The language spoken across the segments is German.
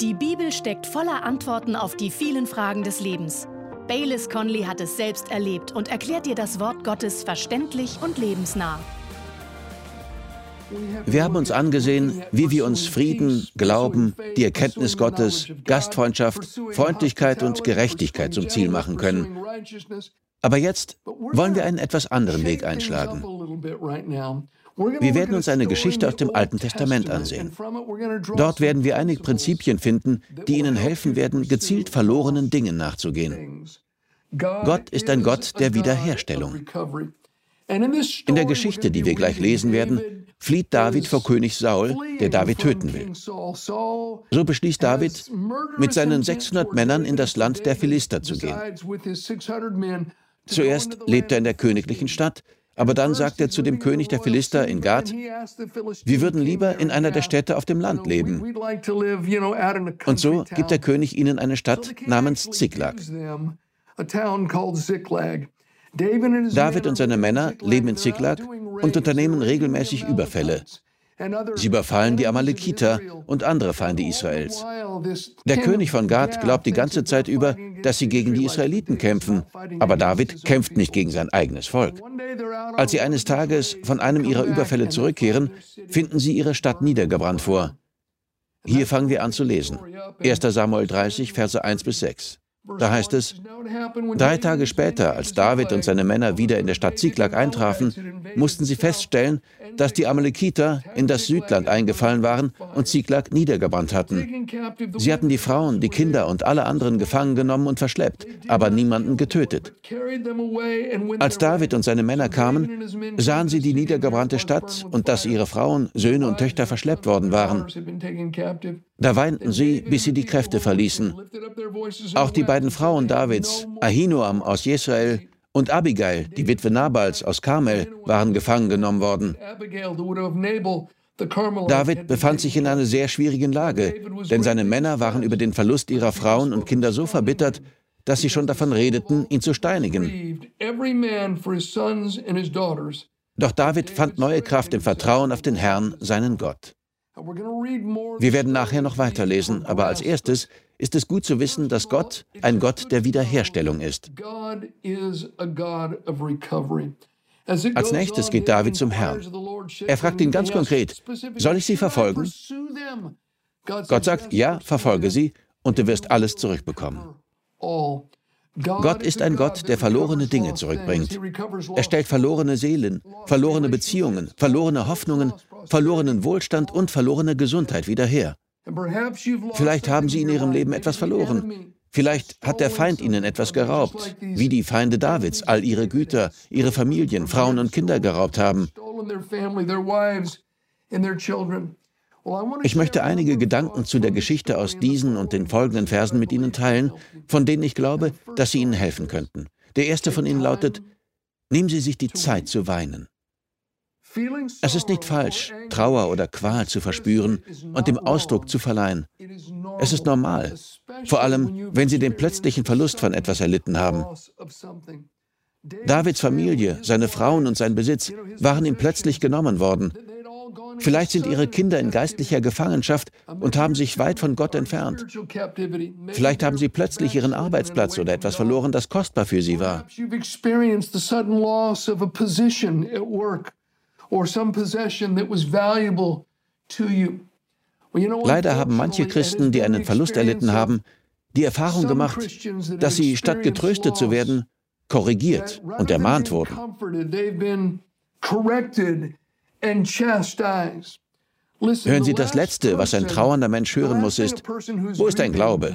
Die Bibel steckt voller Antworten auf die vielen Fragen des Lebens. Baylis Conley hat es selbst erlebt und erklärt dir das Wort Gottes verständlich und lebensnah. Wir haben uns angesehen, wie wir uns Frieden, Glauben, die Erkenntnis Gottes, Gastfreundschaft, Freundlichkeit und Gerechtigkeit zum Ziel machen können. Aber jetzt wollen wir einen etwas anderen Weg einschlagen. Wir werden uns eine Geschichte aus dem Alten Testament ansehen. Dort werden wir einige Prinzipien finden, die Ihnen helfen werden, gezielt verlorenen Dingen nachzugehen. Gott ist ein Gott der Wiederherstellung. In der Geschichte, die wir gleich lesen werden, flieht David vor König Saul, der David töten will. So beschließt David, mit seinen 600 Männern in das Land der Philister zu gehen. Zuerst lebt er in der königlichen Stadt, aber dann sagt er zu dem König der Philister in Gad, wir würden lieber in einer der Städte auf dem Land leben. Und so gibt der König ihnen eine Stadt namens Ziklag. David und seine Männer leben in Ziklag und unternehmen regelmäßig Überfälle. Sie überfallen die Amalekiter und andere Feinde Israels. Der König von Gad glaubt die ganze Zeit über, dass sie gegen die Israeliten kämpfen, aber David kämpft nicht gegen sein eigenes Volk. Als sie eines Tages von einem ihrer Überfälle zurückkehren, finden sie ihre Stadt niedergebrannt vor. Hier fangen wir an zu lesen. 1. Samuel 30, Verse 1 bis 6. Da heißt es, drei Tage später, als David und seine Männer wieder in der Stadt Ziklag eintrafen, mussten sie feststellen, dass die Amalekiter in das Südland eingefallen waren und Ziklag niedergebrannt hatten. Sie hatten die Frauen, die Kinder und alle anderen gefangen genommen und verschleppt, aber niemanden getötet. Als David und seine Männer kamen, sahen sie die niedergebrannte Stadt und dass ihre Frauen, Söhne und Töchter verschleppt worden waren. Da weinten sie, bis sie die Kräfte verließen. Auch die beiden Frauen Davids, Ahinoam aus Jesrael und Abigail, die Witwe Nabals aus Karmel, waren gefangen genommen worden. David befand sich in einer sehr schwierigen Lage, denn seine Männer waren über den Verlust ihrer Frauen und Kinder so verbittert, dass sie schon davon redeten, ihn zu steinigen. Doch David fand neue Kraft im Vertrauen auf den Herrn, seinen Gott. Wir werden nachher noch weiterlesen, aber als erstes ist es gut zu wissen, dass Gott ein Gott der Wiederherstellung ist. Als nächstes geht David zum Herrn. Er fragt ihn ganz konkret, soll ich sie verfolgen? Gott sagt, ja, verfolge sie und du wirst alles zurückbekommen. Gott ist ein Gott, der verlorene Dinge zurückbringt. Er stellt verlorene Seelen, verlorene Beziehungen, verlorene Hoffnungen, verlorenen Wohlstand und verlorene Gesundheit wieder her. Vielleicht haben Sie in Ihrem Leben etwas verloren. Vielleicht hat der Feind Ihnen etwas geraubt, wie die Feinde Davids all ihre Güter, ihre Familien, Frauen und Kinder geraubt haben. Ich möchte einige Gedanken zu der Geschichte aus diesen und den folgenden Versen mit Ihnen teilen, von denen ich glaube, dass sie Ihnen helfen könnten. Der erste von ihnen lautet, nehmen Sie sich die Zeit zu weinen. Es ist nicht falsch, Trauer oder Qual zu verspüren und dem Ausdruck zu verleihen. Es ist normal, vor allem wenn Sie den plötzlichen Verlust von etwas erlitten haben. Davids Familie, seine Frauen und sein Besitz waren ihm plötzlich genommen worden. Vielleicht sind ihre Kinder in geistlicher Gefangenschaft und haben sich weit von Gott entfernt. Vielleicht haben sie plötzlich ihren Arbeitsplatz oder etwas verloren, das kostbar für sie war. Leider haben manche Christen, die einen Verlust erlitten haben, die Erfahrung gemacht, dass sie statt getröstet zu werden, korrigiert und ermahnt wurden. Hören Sie, das Letzte, was ein trauernder Mensch hören muss, ist, wo ist dein Glaube?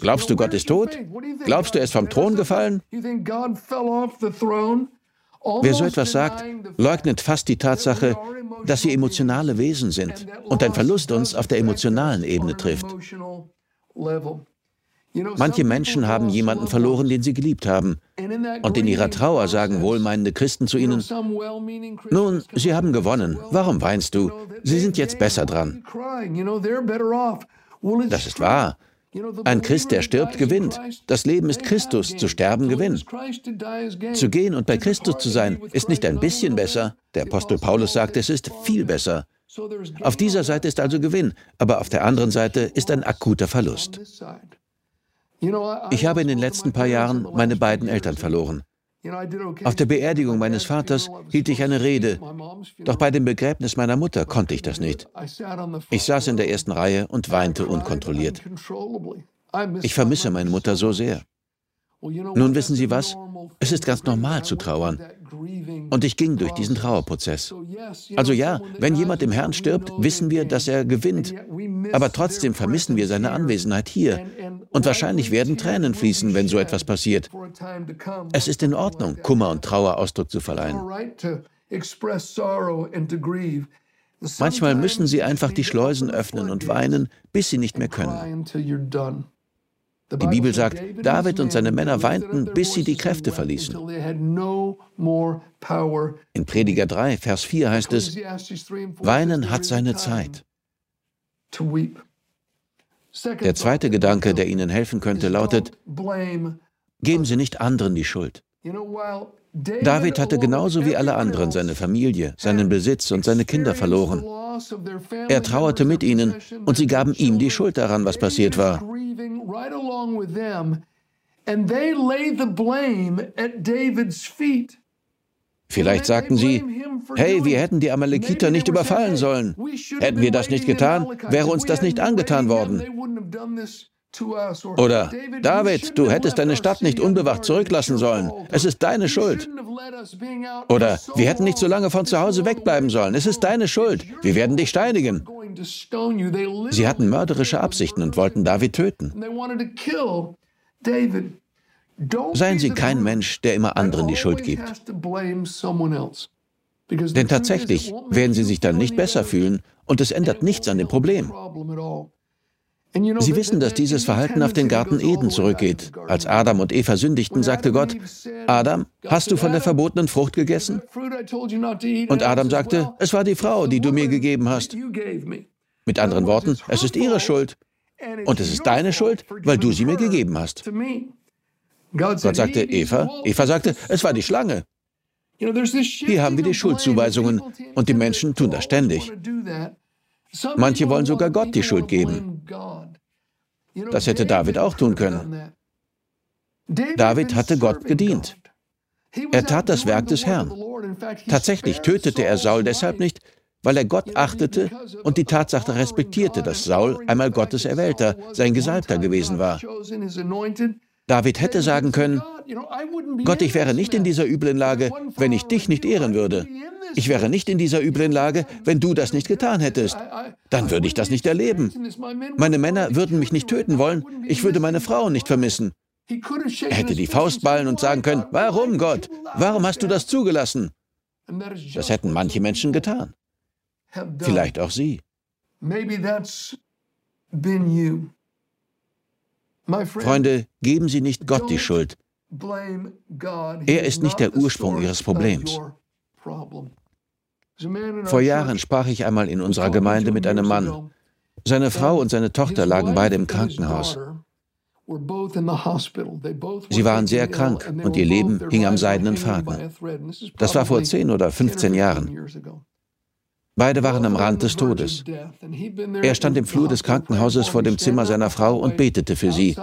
Glaubst du, Gott ist tot? Glaubst du, er ist vom Thron gefallen? Wer so etwas sagt, leugnet fast die Tatsache, dass wir emotionale Wesen sind und ein Verlust uns auf der emotionalen Ebene trifft. Manche Menschen haben jemanden verloren, den sie geliebt haben. Und in ihrer Trauer sagen wohlmeinende Christen zu ihnen, nun, sie haben gewonnen, warum weinst du? Sie sind jetzt besser dran. Das ist wahr. Ein Christ, der stirbt, gewinnt. Das Leben ist Christus, zu sterben gewinnt. Zu gehen und bei Christus zu sein, ist nicht ein bisschen besser. Der Apostel Paulus sagt, es ist viel besser. Auf dieser Seite ist also Gewinn, aber auf der anderen Seite ist ein akuter Verlust. Ich habe in den letzten paar Jahren meine beiden Eltern verloren. Auf der Beerdigung meines Vaters hielt ich eine Rede, doch bei dem Begräbnis meiner Mutter konnte ich das nicht. Ich saß in der ersten Reihe und weinte unkontrolliert. Ich vermisse meine Mutter so sehr. Nun wissen Sie was? Es ist ganz normal zu trauern. Und ich ging durch diesen Trauerprozess. Also ja, wenn jemand im Herrn stirbt, wissen wir, dass er gewinnt. Aber trotzdem vermissen wir seine Anwesenheit hier. Und wahrscheinlich werden Tränen fließen, wenn so etwas passiert. Es ist in Ordnung, Kummer und Trauer Ausdruck zu verleihen. Manchmal müssen sie einfach die Schleusen öffnen und weinen, bis sie nicht mehr können. Die Bibel sagt, David und seine Männer weinten, bis sie die Kräfte verließen. In Prediger 3, Vers 4 heißt es, Weinen hat seine Zeit. Der zweite Gedanke, der Ihnen helfen könnte, lautet, geben Sie nicht anderen die Schuld. David hatte genauso wie alle anderen seine Familie, seinen Besitz und seine Kinder verloren. Er trauerte mit ihnen und sie gaben ihm die Schuld daran, was passiert war. Vielleicht sagten sie, hey, wir hätten die Amalekiter nicht überfallen sollen. Hätten wir das nicht getan, wäre uns das nicht angetan worden. Oder David, du hättest deine Stadt nicht unbewacht zurücklassen sollen. Es ist deine Schuld. Oder wir hätten nicht so lange von zu Hause wegbleiben sollen. Es ist deine Schuld. Wir werden dich steinigen. Sie hatten mörderische Absichten und wollten David töten. Seien Sie kein Mensch, der immer anderen die Schuld gibt. Denn tatsächlich werden Sie sich dann nicht besser fühlen und es ändert nichts an dem Problem. Sie wissen, dass dieses Verhalten auf den Garten Eden zurückgeht. Als Adam und Eva sündigten, sagte Gott, Adam, hast du von der verbotenen Frucht gegessen? Und Adam sagte, es war die Frau, die du mir gegeben hast. Mit anderen Worten, es ist ihre Schuld. Und es ist deine Schuld, weil du sie mir gegeben hast. Gott sagte Eva, Eva sagte, es war die Schlange. Hier haben wir die Schuldzuweisungen und die Menschen tun das ständig. Manche wollen sogar Gott die Schuld geben. Das hätte David auch tun können. David hatte Gott gedient. Er tat das Werk des Herrn. Tatsächlich tötete er Saul deshalb nicht, weil er Gott achtete und die Tatsache respektierte, dass Saul einmal Gottes Erwählter, sein Gesalbter gewesen war. David hätte sagen können, Gott, ich wäre nicht in dieser üblen Lage, wenn ich dich nicht ehren würde. Ich wäre nicht in dieser üblen Lage, wenn du das nicht getan hättest. Dann würde ich das nicht erleben. Meine Männer würden mich nicht töten wollen. Ich würde meine Frauen nicht vermissen. Er hätte die Faust ballen und sagen können, warum Gott? Warum hast du das zugelassen? Das hätten manche Menschen getan. Vielleicht auch Sie. Freunde, geben Sie nicht Gott die Schuld. Er ist nicht der Ursprung Ihres Problems. Vor Jahren sprach ich einmal in unserer Gemeinde mit einem Mann. Seine Frau und seine Tochter lagen beide im Krankenhaus. Sie waren sehr krank und ihr Leben hing am seidenen Faden. Das war vor 10 oder 15 Jahren. Beide waren am Rand des Todes. Er stand im Flur des Krankenhauses vor dem Zimmer seiner Frau und betete für sie.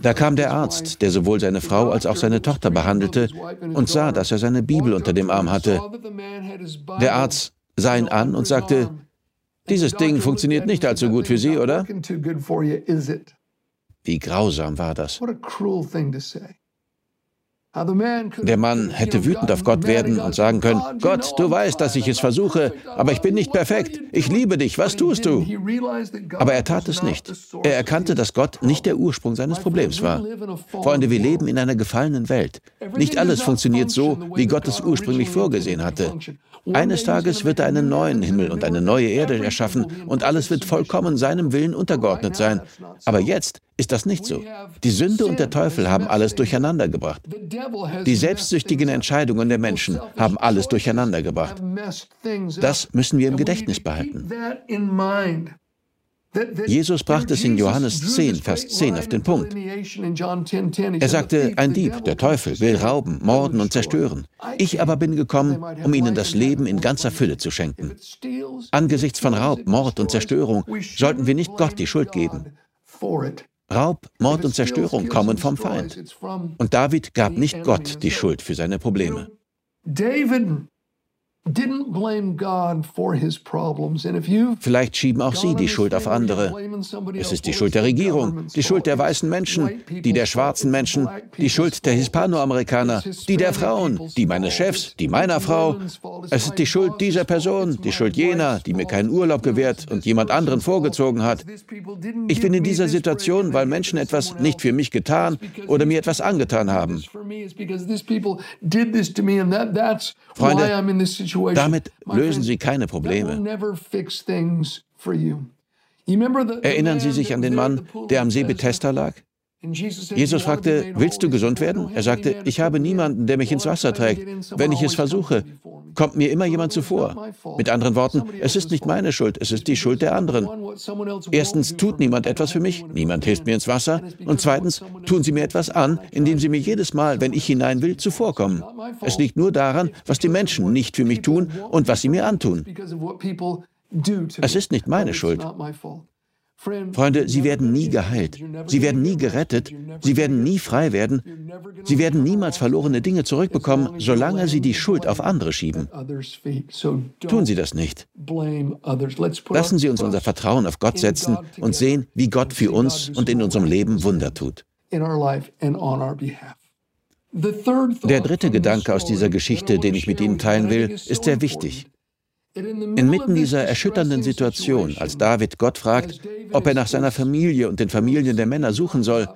Da kam der Arzt, der sowohl seine Frau als auch seine Tochter behandelte, und sah, dass er seine Bibel unter dem Arm hatte. Der Arzt sah ihn an und sagte, dieses Ding funktioniert nicht allzu gut für Sie, oder? Wie grausam war das. Der Mann hätte wütend auf Gott werden und sagen können, Gott, du weißt, dass ich es versuche, aber ich bin nicht perfekt. Ich liebe dich, was tust du? Aber er tat es nicht. Er erkannte, dass Gott nicht der Ursprung seines Problems war. Freunde, wir leben in einer gefallenen Welt. Nicht alles funktioniert so, wie Gott es ursprünglich vorgesehen hatte. Eines Tages wird er einen neuen Himmel und eine neue Erde erschaffen und alles wird vollkommen seinem Willen untergeordnet sein. Aber jetzt ist das nicht so. Die Sünde und der Teufel haben alles durcheinander gebracht. Die selbstsüchtigen Entscheidungen der Menschen haben alles durcheinander gebracht. Das müssen wir im Gedächtnis behalten. Jesus brachte es in Johannes 10, Vers 10 auf den Punkt. Er sagte, ein Dieb, der Teufel, will rauben, morden und zerstören. Ich aber bin gekommen, um ihnen das Leben in ganzer Fülle zu schenken. Angesichts von Raub, Mord und Zerstörung sollten wir nicht Gott die Schuld geben. Raub, Mord und Zerstörung kommen vom Feind. Und David gab nicht Gott die Schuld für seine Probleme. David Vielleicht schieben auch Sie die Schuld auf andere. Es ist die Schuld der Regierung, die Schuld der weißen Menschen, die der schwarzen Menschen, die Schuld der Hispanoamerikaner, die der Frauen, die meines Chefs, die meiner Frau. Es ist die Schuld dieser Person, die Schuld jener, die mir keinen Urlaub gewährt und jemand anderen vorgezogen hat. Ich bin in dieser Situation, weil Menschen etwas nicht für mich getan oder mir etwas angetan haben. Freunde, damit lösen Sie keine Probleme. Erinnern Sie sich an den Mann, der am See Bethesda lag? Jesus fragte, willst du gesund werden? Er sagte, ich habe niemanden, der mich ins Wasser trägt. Wenn ich es versuche, kommt mir immer jemand zuvor. Mit anderen Worten, es ist nicht meine Schuld, es ist die Schuld der anderen. Erstens tut niemand etwas für mich, niemand hilft mir ins Wasser. Und zweitens tun sie mir etwas an, indem sie mir jedes Mal, wenn ich hinein will, zuvorkommen. Es liegt nur daran, was die Menschen nicht für mich tun und was sie mir antun. Es ist nicht meine Schuld. Freunde, sie werden nie geheilt, sie werden nie gerettet, sie werden nie frei werden, sie werden niemals verlorene Dinge zurückbekommen, solange sie die Schuld auf andere schieben. Tun Sie das nicht. Lassen Sie uns unser Vertrauen auf Gott setzen und sehen, wie Gott für uns und in unserem Leben Wunder tut. Der dritte Gedanke aus dieser Geschichte, den ich mit Ihnen teilen will, ist sehr wichtig. Inmitten dieser erschütternden Situation, als David Gott fragt, ob er nach seiner Familie und den Familien der Männer suchen soll,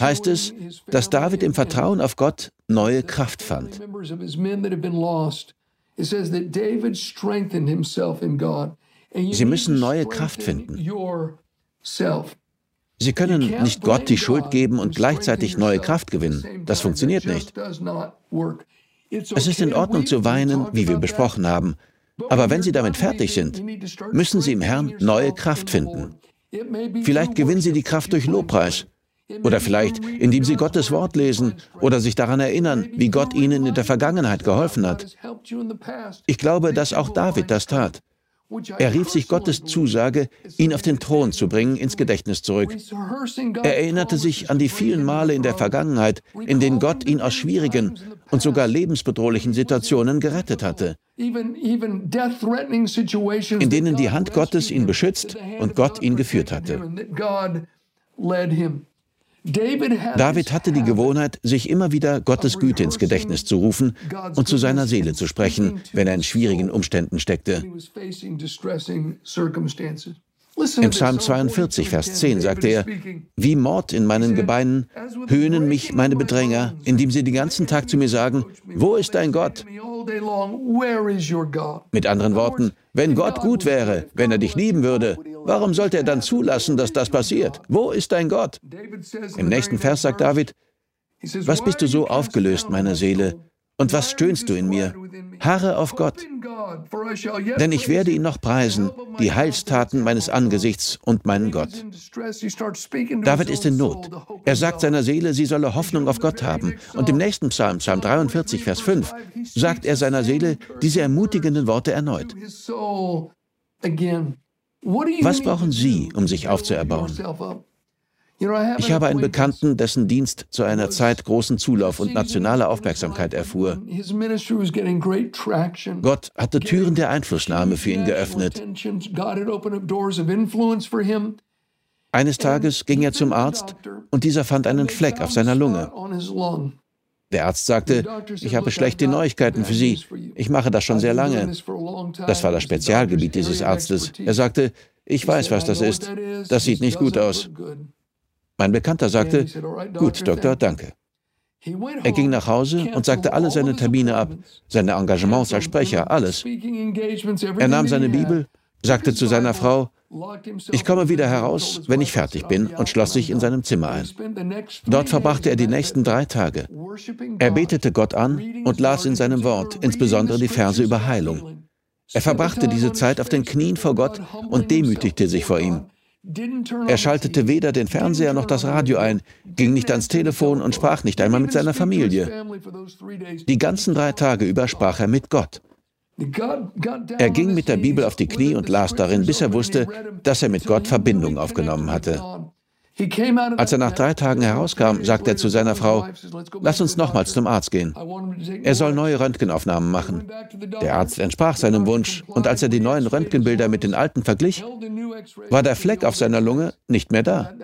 heißt es, dass David im Vertrauen auf Gott neue Kraft fand. Sie müssen neue Kraft finden. Sie können nicht Gott die Schuld geben und gleichzeitig neue Kraft gewinnen. Das funktioniert nicht. Es ist in Ordnung zu weinen, wie wir besprochen haben, aber wenn Sie damit fertig sind, müssen Sie im Herrn neue Kraft finden. Vielleicht gewinnen Sie die Kraft durch Lobpreis. Oder vielleicht, indem Sie Gottes Wort lesen oder sich daran erinnern, wie Gott Ihnen in der Vergangenheit geholfen hat. Ich glaube, dass auch David das tat. Er rief sich Gottes Zusage, ihn auf den Thron zu bringen, ins Gedächtnis zurück. Er erinnerte sich an die vielen Male in der Vergangenheit, in denen Gott ihn aus schwierigen und sogar lebensbedrohlichen Situationen gerettet hatte, in denen die Hand Gottes ihn beschützt und Gott ihn geführt hatte. David hatte die Gewohnheit, sich immer wieder Gottes Güte ins Gedächtnis zu rufen und zu seiner Seele zu sprechen, wenn er in schwierigen Umständen steckte. Im Psalm 42, Vers 10 sagte er, wie Mord in meinen Gebeinen höhnen mich meine Bedränger, indem sie den ganzen Tag zu mir sagen, wo ist dein Gott? Mit anderen Worten, wenn Gott gut wäre, wenn er dich lieben würde, warum sollte er dann zulassen, dass das passiert? Wo ist dein Gott? Im nächsten Vers sagt David, was bist du so aufgelöst, meine Seele? Und was stöhnst du in mir? Harre auf Gott, denn ich werde ihn noch preisen, die Heilstaten meines Angesichts und meinen Gott. David ist in Not. Er sagt seiner Seele, sie solle Hoffnung auf Gott haben. Und im nächsten Psalm, Psalm 43, Vers 5, sagt er seiner Seele diese ermutigenden Worte erneut. Was brauchen Sie, um sich aufzuerbauen? Ich habe einen Bekannten, dessen Dienst zu einer Zeit großen Zulauf und nationaler Aufmerksamkeit erfuhr. Gott hatte Türen der Einflussnahme für ihn geöffnet. Eines Tages ging er zum Arzt und dieser fand einen Fleck auf seiner Lunge. Der Arzt sagte, ich habe schlechte Neuigkeiten für Sie. Ich mache das schon sehr lange. Das war das Spezialgebiet dieses Arztes. Er sagte, ich weiß, was das ist. Das sieht nicht gut aus. Mein Bekannter sagte, gut, Doktor, danke. Er ging nach Hause und sagte alle seine Termine ab, seine Engagements als Sprecher, alles. Er nahm seine Bibel, sagte zu seiner Frau, ich komme wieder heraus, wenn ich fertig bin, und schloss sich in seinem Zimmer ein. Dort verbrachte er die nächsten drei Tage. Er betete Gott an und las in seinem Wort, insbesondere die Verse über Heilung. Er verbrachte diese Zeit auf den Knien vor Gott und demütigte sich vor ihm. Er schaltete weder den Fernseher noch das Radio ein, ging nicht ans Telefon und sprach nicht einmal mit seiner Familie. Die ganzen drei Tage über sprach er mit Gott. Er ging mit der Bibel auf die Knie und las darin, bis er wusste, dass er mit Gott Verbindung aufgenommen hatte. Als er nach drei Tagen herauskam, sagte er zu seiner Frau, lass uns nochmals zum Arzt gehen. Er soll neue Röntgenaufnahmen machen. Der Arzt entsprach seinem Wunsch, und als er die neuen Röntgenbilder mit den alten verglich, war der Fleck auf seiner Lunge nicht mehr da.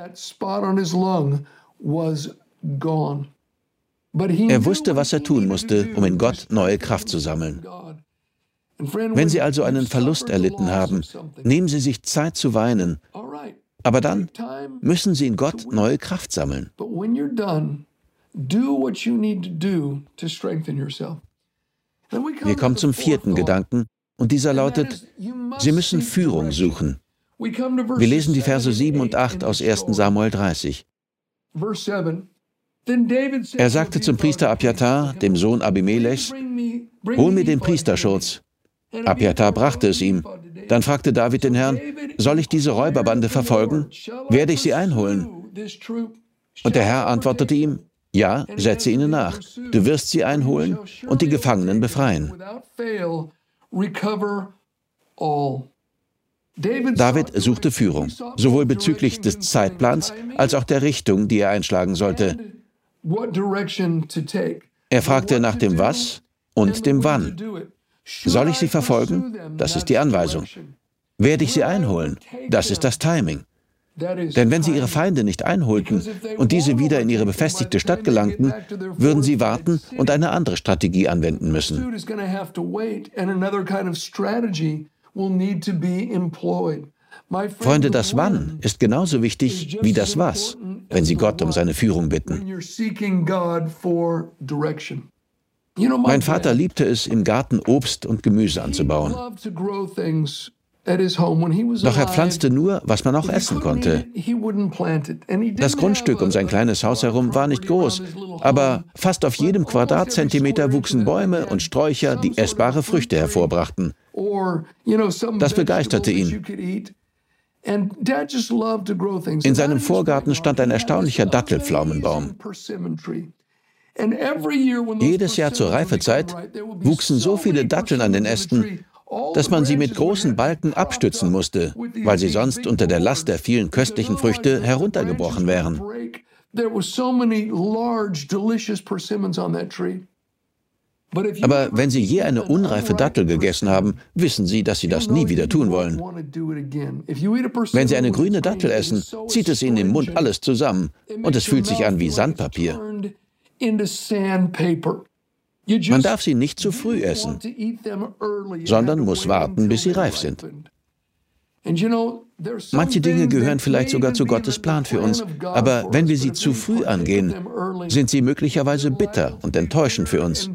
Er wusste, was er tun musste, um in Gott neue Kraft zu sammeln. Wenn Sie also einen Verlust erlitten haben, nehmen Sie sich Zeit zu weinen aber dann müssen sie in Gott neue Kraft sammeln. Wir kommen zum vierten Gedanken und dieser lautet, Sie müssen Führung suchen. Wir lesen die Verse 7 und 8 aus 1 Samuel 30. Er sagte zum Priester Abjatar, dem Sohn Abimelechs, Hol mir den Priesterschutz. Abjatar brachte es ihm. Dann fragte David den Herrn, soll ich diese Räuberbande verfolgen? Werde ich sie einholen? Und der Herr antwortete ihm, ja, setze ihnen nach. Du wirst sie einholen und die Gefangenen befreien. David suchte Führung, sowohl bezüglich des Zeitplans als auch der Richtung, die er einschlagen sollte. Er fragte nach dem Was und dem Wann. Soll ich sie verfolgen? Das ist die Anweisung. Werde ich sie einholen? Das ist das Timing. Denn wenn sie ihre Feinde nicht einholten und diese wieder in ihre befestigte Stadt gelangten, würden sie warten und eine andere Strategie anwenden müssen. Freunde, das Wann ist genauso wichtig wie das Was, wenn Sie Gott um seine Führung bitten. Mein Vater liebte es, im Garten Obst und Gemüse anzubauen. Doch er pflanzte nur, was man auch essen konnte. Das Grundstück um sein kleines Haus herum war nicht groß, aber fast auf jedem Quadratzentimeter wuchsen Bäume und Sträucher, die essbare Früchte hervorbrachten. Das begeisterte ihn. In seinem Vorgarten stand ein erstaunlicher Dattelpflaumenbaum. Jedes Jahr zur Reifezeit wuchsen so viele Datteln an den Ästen, dass man sie mit großen Balken abstützen musste, weil sie sonst unter der Last der vielen köstlichen Früchte heruntergebrochen wären. Aber wenn Sie je eine unreife Dattel gegessen haben, wissen Sie, dass Sie das nie wieder tun wollen. Wenn Sie eine grüne Dattel essen, zieht es Ihnen im Mund alles zusammen und es fühlt sich an wie Sandpapier. Man darf sie nicht zu früh essen, sondern muss warten, bis sie reif sind. Manche Dinge gehören vielleicht sogar zu Gottes Plan für uns, aber wenn wir sie zu früh angehen, sind sie möglicherweise bitter und enttäuschend für uns.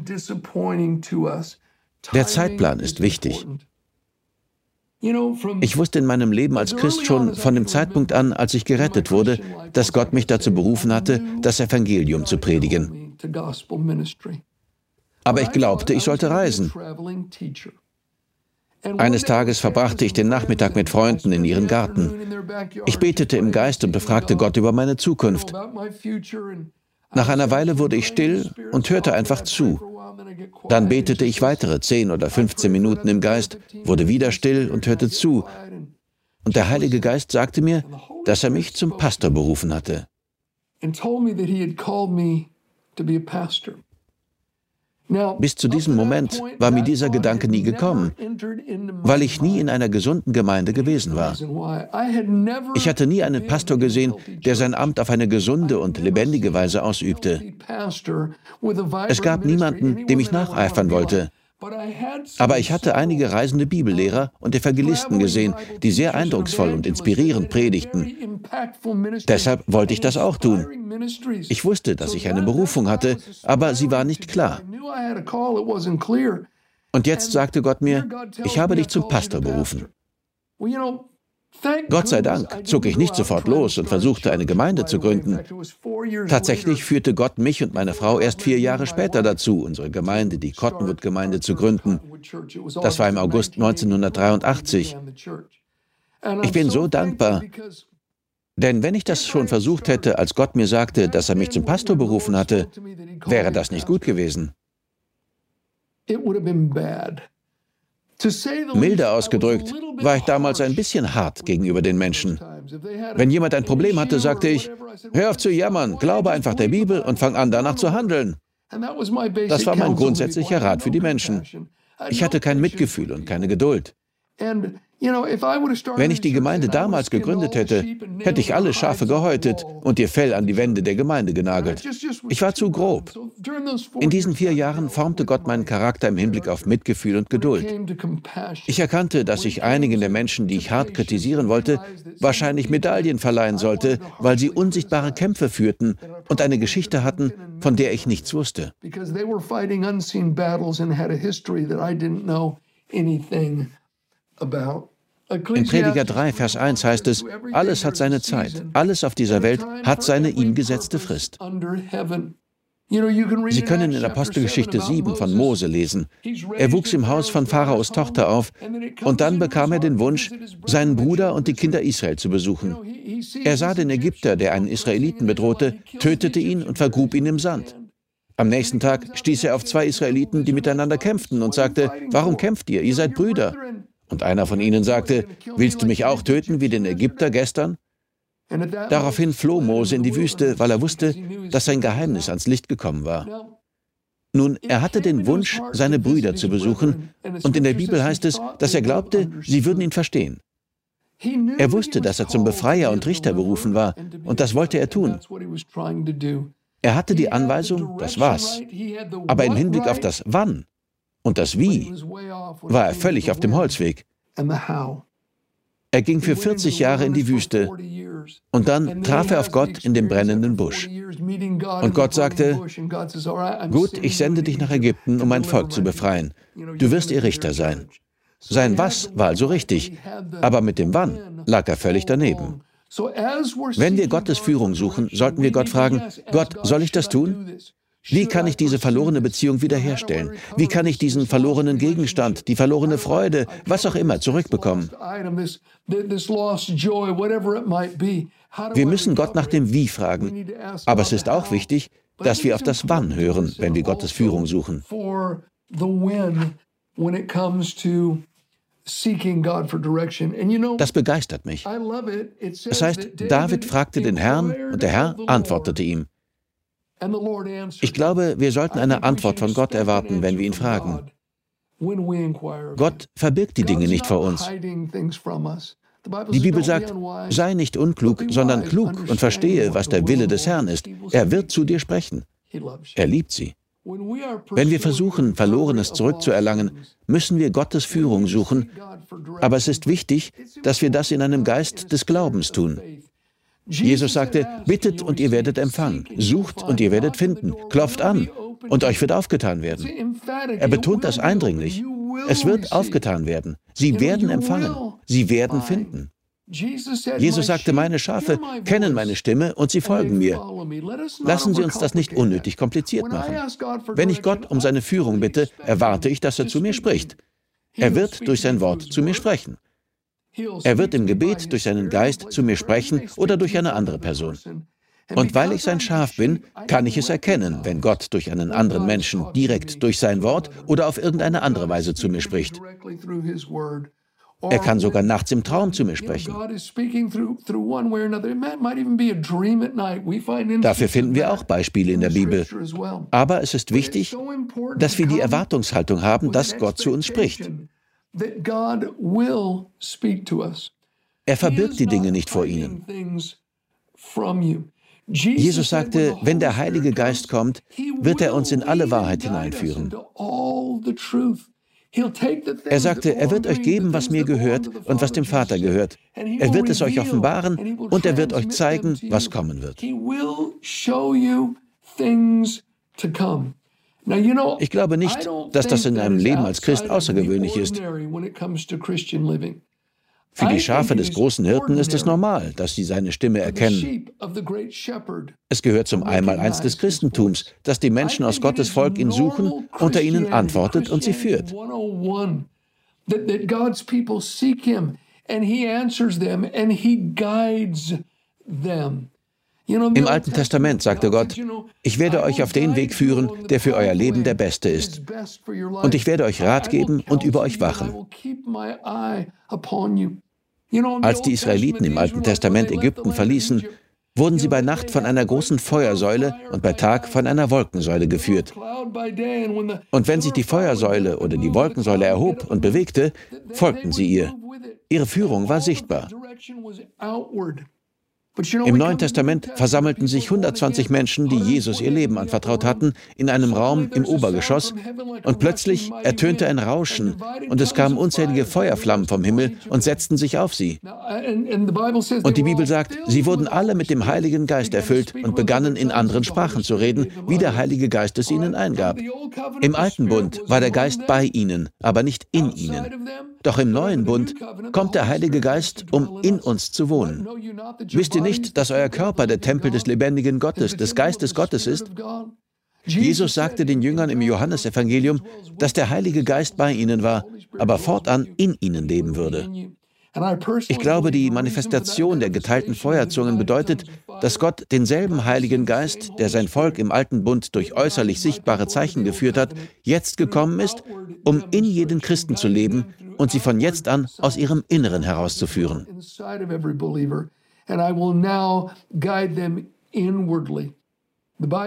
Der Zeitplan ist wichtig. Ich wusste in meinem Leben als Christ schon von dem Zeitpunkt an, als ich gerettet wurde, dass Gott mich dazu berufen hatte, das Evangelium zu predigen. Aber ich glaubte, ich sollte reisen. Eines Tages verbrachte ich den Nachmittag mit Freunden in ihren Garten. Ich betete im Geist und befragte Gott über meine Zukunft. Nach einer Weile wurde ich still und hörte einfach zu. Dann betete ich weitere 10 oder 15 Minuten im Geist, wurde wieder still und hörte zu. Und der Heilige Geist sagte mir, dass er mich zum Pastor berufen hatte. Bis zu diesem Moment war mir dieser Gedanke nie gekommen, weil ich nie in einer gesunden Gemeinde gewesen war. Ich hatte nie einen Pastor gesehen, der sein Amt auf eine gesunde und lebendige Weise ausübte. Es gab niemanden, dem ich nacheifern wollte. Aber ich hatte einige reisende Bibellehrer und Evangelisten gesehen, die sehr eindrucksvoll und inspirierend predigten. Deshalb wollte ich das auch tun. Ich wusste, dass ich eine Berufung hatte, aber sie war nicht klar. Und jetzt sagte Gott mir, ich habe dich zum Pastor berufen. Gott sei Dank zog ich nicht sofort los und versuchte, eine Gemeinde zu gründen. Tatsächlich führte Gott mich und meine Frau erst vier Jahre später dazu, unsere Gemeinde, die Cottonwood-Gemeinde, zu gründen. Das war im August 1983. Ich bin so dankbar, Denn wenn ich das schon versucht hätte, als Gott mir sagte, dass er mich zum Pastor berufen hatte, wäre das nicht gut gewesen. Milde ausgedrückt, war ich damals ein bisschen hart gegenüber den Menschen. Wenn jemand ein Problem hatte, sagte ich, hör auf zu jammern, glaube einfach der Bibel und fang an, danach zu handeln. Das war mein grundsätzlicher Rat für die Menschen. Ich hatte kein Mitgefühl und keine Geduld. Wenn ich die Gemeinde damals gegründet hätte, hätte ich alle Schafe gehäutet und ihr Fell an die Wände der Gemeinde genagelt. Ich war zu grob. In diesen vier Jahren formte Gott meinen Charakter im Hinblick auf Mitgefühl und Geduld. Ich erkannte, dass ich einigen der Menschen, die ich hart kritisieren wollte, wahrscheinlich Medaillen verleihen sollte, weil sie unsichtbare Kämpfe führten und eine Geschichte hatten, von der ich nichts wusste. In Prediger 3, Vers 1 heißt es, alles hat seine Zeit, alles auf dieser Welt hat seine ihm gesetzte Frist. Sie können in Apostelgeschichte 7 von Mose lesen. Er wuchs im Haus von Pharaos Tochter auf und dann bekam er den Wunsch, seinen Bruder und die Kinder Israel zu besuchen. Er sah den Ägypter, der einen Israeliten bedrohte, tötete ihn und vergrub ihn im Sand. Am nächsten Tag stieß er auf zwei Israeliten, die miteinander kämpften und sagte, warum kämpft ihr? Ihr seid Brüder. Und einer von ihnen sagte, willst du mich auch töten wie den Ägypter gestern? Daraufhin floh Mose in die Wüste, weil er wusste, dass sein Geheimnis ans Licht gekommen war. Nun, er hatte den Wunsch, seine Brüder zu besuchen, und in der Bibel heißt es, dass er glaubte, sie würden ihn verstehen. Er wusste, dass er zum Befreier und Richter berufen war, und das wollte er tun. Er hatte die Anweisung, das war's. Aber im Hinblick auf das Wann und das Wie war er völlig auf dem Holzweg. Er ging für 40 Jahre in die Wüste und dann traf er auf Gott in dem brennenden Busch. Und Gott sagte, gut, ich sende dich nach Ägypten, um mein Volk zu befreien. Du wirst ihr Richter sein. Sein Was war also richtig, aber mit dem Wann lag er völlig daneben. Wenn wir Gottes Führung suchen, sollten wir Gott fragen, Gott, soll ich das tun? Wie kann ich diese verlorene Beziehung wiederherstellen? Wie kann ich diesen verlorenen Gegenstand, die verlorene Freude, was auch immer, zurückbekommen? Wir müssen Gott nach dem Wie fragen. Aber es ist auch wichtig, dass wir auf das Wann hören, wenn wir Gottes Führung suchen. Das begeistert mich. Es heißt, David fragte den Herrn und der Herr antwortete ihm. Ich glaube, wir sollten eine Antwort von Gott erwarten, wenn wir ihn fragen. Gott verbirgt die Dinge nicht vor uns. Die Bibel sagt, sei nicht unklug, sondern klug und verstehe, was der Wille des Herrn ist. Er wird zu dir sprechen. Er liebt sie. Wenn wir versuchen, Verlorenes zurückzuerlangen, müssen wir Gottes Führung suchen, aber es ist wichtig, dass wir das in einem Geist des Glaubens tun. Jesus sagte, bittet und ihr werdet empfangen, sucht und ihr werdet finden, klopft an und euch wird aufgetan werden. Er betont das eindringlich. Es wird aufgetan werden. Sie werden empfangen. Sie werden finden. Jesus sagte, meine Schafe kennen meine Stimme und sie folgen mir. Lassen Sie uns das nicht unnötig kompliziert machen. Wenn ich Gott um seine Führung bitte, erwarte ich, dass er zu mir spricht. Er wird durch sein Wort zu mir sprechen. Er wird im Gebet durch seinen Geist zu mir sprechen oder durch eine andere Person. Und weil ich sein Schaf bin, kann ich es erkennen, wenn Gott durch einen anderen Menschen direkt durch sein Wort oder auf irgendeine andere Weise zu mir spricht. Er kann sogar nachts im Traum zu mir sprechen. Dafür finden wir auch Beispiele in der Bibel. Aber es ist wichtig, dass wir die Erwartungshaltung haben, dass Gott zu uns spricht. Er verbirgt die Dinge nicht vor ihnen. Jesus sagte, wenn der Heilige Geist kommt, wird er uns in alle Wahrheit hineinführen. Er sagte, er wird euch geben, was mir gehört und was dem Vater gehört. Er wird es euch offenbaren und er wird euch zeigen, was kommen wird. Ich glaube nicht, dass das in einem Leben als Christ außergewöhnlich ist. Für die Schafe des großen Hirten ist es normal, dass sie seine Stimme erkennen. Es gehört zum Einmaleins des Christentums, dass die Menschen aus Gottes Volk ihn suchen und er ihnen antwortet und sie führt. And he answers them and he guides Im Alten Testament sagte Gott, ich werde euch auf den Weg führen, der für euer Leben der beste ist. Und ich werde euch Rat geben und über euch wachen. Als die Israeliten im Alten Testament Ägypten verließen, wurden sie bei Nacht von einer großen Feuersäule und bei Tag von einer Wolkensäule geführt. Und wenn sich die Feuersäule oder die Wolkensäule erhob und bewegte, folgten sie ihr. Ihre Führung war sichtbar. Im Neuen Testament versammelten sich 120 Menschen, die Jesus ihr Leben anvertraut hatten, in einem Raum im Obergeschoss und plötzlich ertönte ein Rauschen und es kamen unzählige Feuerflammen vom Himmel und setzten sich auf sie. Und die Bibel sagt, sie wurden alle mit dem Heiligen Geist erfüllt und begannen in anderen Sprachen zu reden, wie der Heilige Geist es ihnen eingab. Im alten Bund war der Geist bei ihnen, aber nicht in ihnen. Doch im neuen Bund kommt der Heilige Geist, um in uns zu wohnen. Wisst ihr nicht, dass euer Körper der Tempel des lebendigen Gottes, des Geistes Gottes ist? Jesus sagte den Jüngern im Johannesevangelium, dass der Heilige Geist bei ihnen war, aber fortan in ihnen leben würde. Ich glaube, die Manifestation der geteilten Feuerzungen bedeutet, dass Gott denselben Heiligen Geist, der sein Volk im alten Bund durch äußerlich sichtbare Zeichen geführt hat, jetzt gekommen ist, um in jeden Christen zu leben und sie von jetzt an aus ihrem Inneren herauszuführen.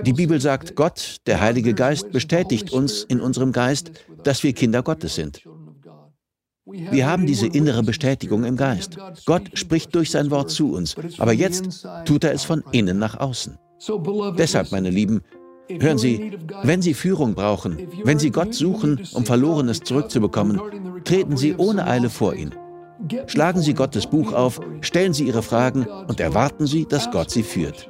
Die Bibel sagt, Gott, der Heilige Geist, bestätigt uns in unserem Geist, dass wir Kinder Gottes sind. Wir haben diese innere Bestätigung im Geist. Gott spricht durch sein Wort zu uns, aber jetzt tut er es von innen nach außen. Deshalb, meine Lieben, hören Sie, wenn Sie Führung brauchen, wenn Sie Gott suchen, um Verlorenes zurückzubekommen, treten Sie ohne Eile vor ihn. Schlagen Sie Gottes Buch auf, stellen Sie Ihre Fragen und erwarten Sie, dass Gott Sie führt.